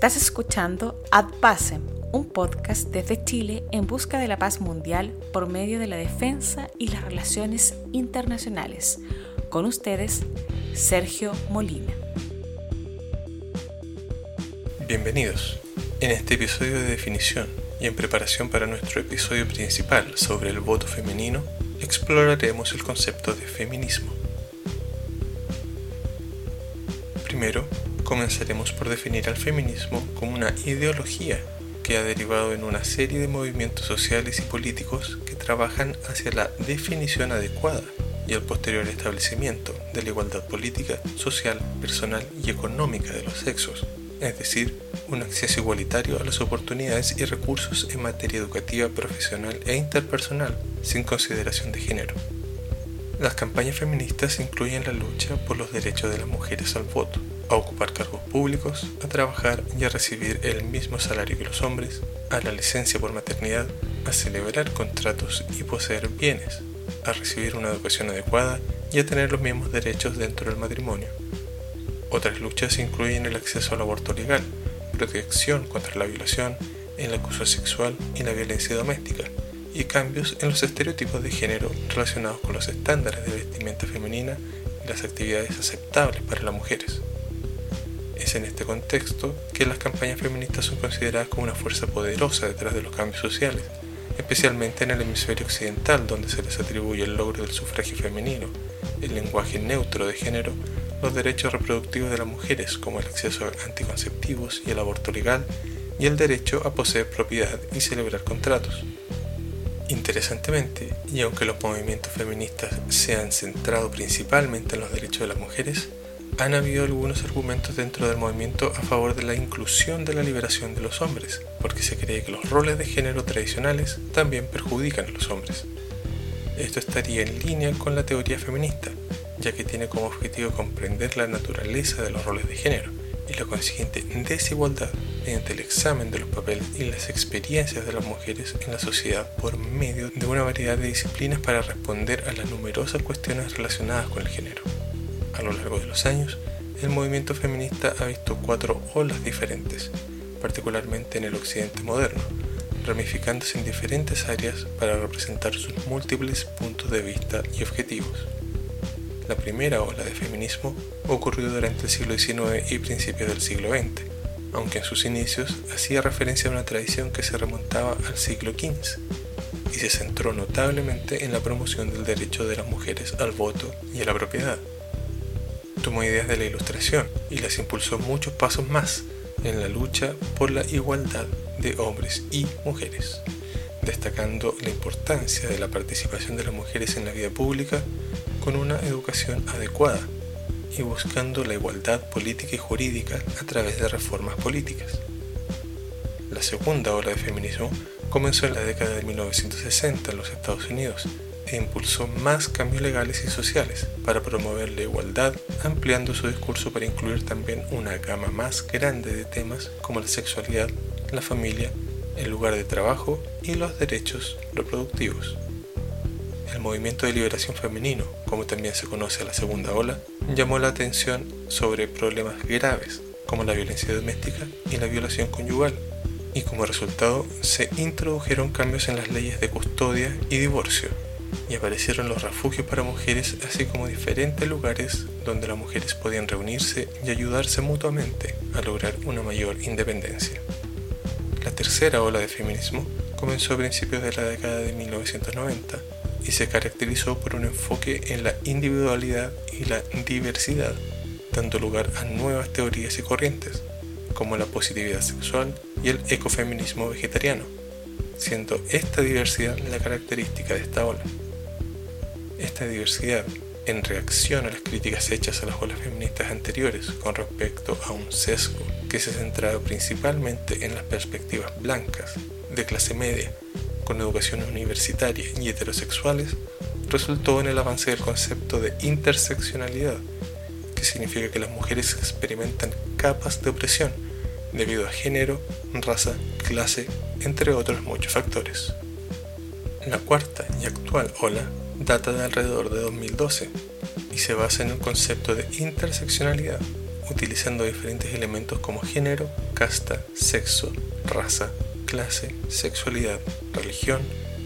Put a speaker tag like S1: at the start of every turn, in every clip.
S1: Estás escuchando Ad Pacem, un podcast desde Chile en busca de la paz mundial por medio de la defensa y las relaciones internacionales. Con ustedes, Sergio Molina.
S2: Bienvenidos. En este episodio de definición y en preparación para nuestro episodio principal sobre el voto femenino, exploraremos el concepto de feminismo. Primero, comenzaremos por definir al feminismo como una ideología que ha derivado en una serie de movimientos sociales y políticos que trabajan hacia la definición adecuada y el posterior establecimiento de la igualdad política, social, personal y económica de los sexos, es decir, un acceso igualitario a las oportunidades y recursos en materia educativa, profesional e interpersonal, sin consideración de género. Las campañas feministas incluyen la lucha por los derechos de las mujeres al voto, a ocupar cargos públicos, a trabajar y a recibir el mismo salario que los hombres, a la licencia por maternidad, a celebrar contratos y poseer bienes, a recibir una educación adecuada y a tener los mismos derechos dentro del matrimonio. Otras luchas incluyen el acceso al aborto legal, protección contra la violación, el acoso sexual y la violencia doméstica, y cambios en los estereotipos de género relacionados con los estándares de vestimenta femenina y las actividades aceptables para las mujeres. Es en este contexto que las campañas feministas son consideradas como una fuerza poderosa detrás de los cambios sociales, especialmente en el hemisferio occidental donde se les atribuye el logro del sufragio femenino, el lenguaje neutro de género, los derechos reproductivos de las mujeres como el acceso a anticonceptivos y el aborto legal, y el derecho a poseer propiedad y celebrar contratos. Interesantemente, y aunque los movimientos feministas se han centrado principalmente en los derechos de las mujeres, han habido algunos argumentos dentro del movimiento a favor de la inclusión de la liberación de los hombres, porque se cree que los roles de género tradicionales también perjudican a los hombres. Esto estaría en línea con la teoría feminista, ya que tiene como objetivo comprender la naturaleza de los roles de género y la consiguiente desigualdad mediante el examen de los papeles y las experiencias de las mujeres en la sociedad por medio de una variedad de disciplinas para responder a las numerosas cuestiones relacionadas con el género. A lo largo de los años, el movimiento feminista ha visto cuatro olas diferentes, particularmente en el occidente moderno, ramificándose en diferentes áreas para representar sus múltiples puntos de vista y objetivos. La primera ola de feminismo ocurrió durante el siglo XIX y principios del siglo XX, aunque en sus inicios hacía referencia a una tradición que se remontaba al siglo XV y se centró notablemente en la promoción del derecho de las mujeres al voto y a la propiedad tomó ideas de la ilustración y las impulsó muchos pasos más en la lucha por la igualdad de hombres y mujeres, destacando la importancia de la participación de las mujeres en la vida pública con una educación adecuada y buscando la igualdad política y jurídica a través de reformas políticas. La segunda ola de feminismo comenzó en la década de 1960 en los Estados Unidos e impulsó más cambios legales y sociales para promover la igualdad, ampliando su discurso para incluir también una gama más grande de temas como la sexualidad, la familia, el lugar de trabajo y los derechos reproductivos. El movimiento de liberación femenino, como también se conoce a la segunda ola, llamó la atención sobre problemas graves como la violencia doméstica y la violación conyugal, y como resultado se introdujeron cambios en las leyes de custodia y divorcio, y aparecieron los refugios para mujeres, así como diferentes lugares donde las mujeres podían reunirse y ayudarse mutuamente a lograr una mayor independencia. La tercera ola de feminismo comenzó a principios de la década de 1990 y se caracterizó por un enfoque en la individualidad y la diversidad, dando lugar a nuevas teorías y corrientes, como la positividad sexual y el ecofeminismo vegetariano, siendo esta diversidad la característica de esta ola. Esta diversidad, en reacción a las críticas hechas a las olas feministas anteriores con respecto a un sesgo que se centraba principalmente en las perspectivas blancas, de clase media, con educación universitaria y heterosexuales, resultó en el avance del concepto de interseccionalidad, que significa que las mujeres experimentan capas de opresión debido a género, raza, clase, entre otros muchos factores. La cuarta y actual ola data de alrededor de 2012 y se basa en el concepto de interseccionalidad, utilizando diferentes elementos como género, casta, sexo, raza, clase, sexualidad, religión,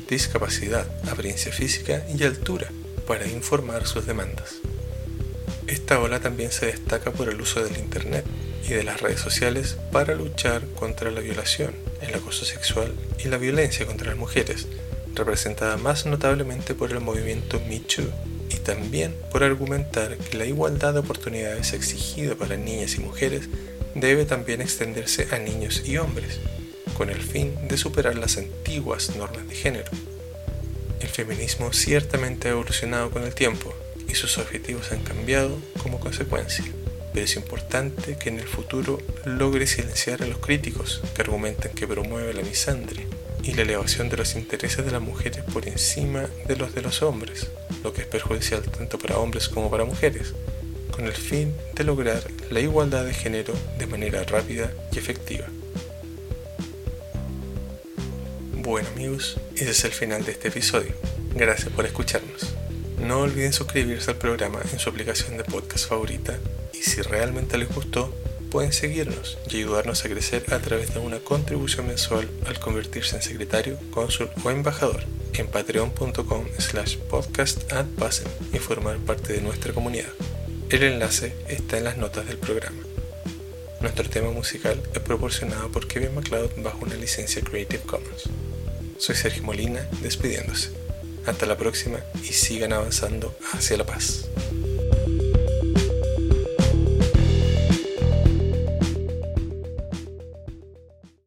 S2: discapacidad, apariencia física y altura para informar sus demandas. Esta ola también se destaca por el uso del Internet y de las redes sociales para luchar contra la violación, el acoso sexual y la violencia contra las mujeres, representada más notablemente por el movimiento Me y también por argumentar que la igualdad de oportunidades exigida para niñas y mujeres debe también extenderse a niños y hombres, con el fin de superar las antiguas normas de género. El feminismo ciertamente ha evolucionado con el tiempo y sus objetivos han cambiado como consecuencia, pero es importante que en el futuro logre silenciar a los críticos que argumentan que promueve la misandria y la elevación de los intereses de las mujeres por encima de los de los hombres, lo que es perjudicial tanto para hombres como para mujeres, con el fin de lograr la igualdad de género de manera rápida y efectiva. Bueno amigos, ese es el final de este episodio. Gracias por escucharnos. No olviden suscribirse al programa en su aplicación de podcast favorita y si realmente les gustó, pueden seguirnos y ayudarnos a crecer a través de una contribución mensual al convertirse en secretario, cónsul o embajador en patreon.com slash podcast y formar parte de nuestra comunidad. El enlace está en las notas del programa. Nuestro tema musical es proporcionado por Kevin MacLeod bajo una licencia Creative Commons. Soy Sergio Molina despidiéndose. Hasta la próxima y sigan avanzando hacia la paz.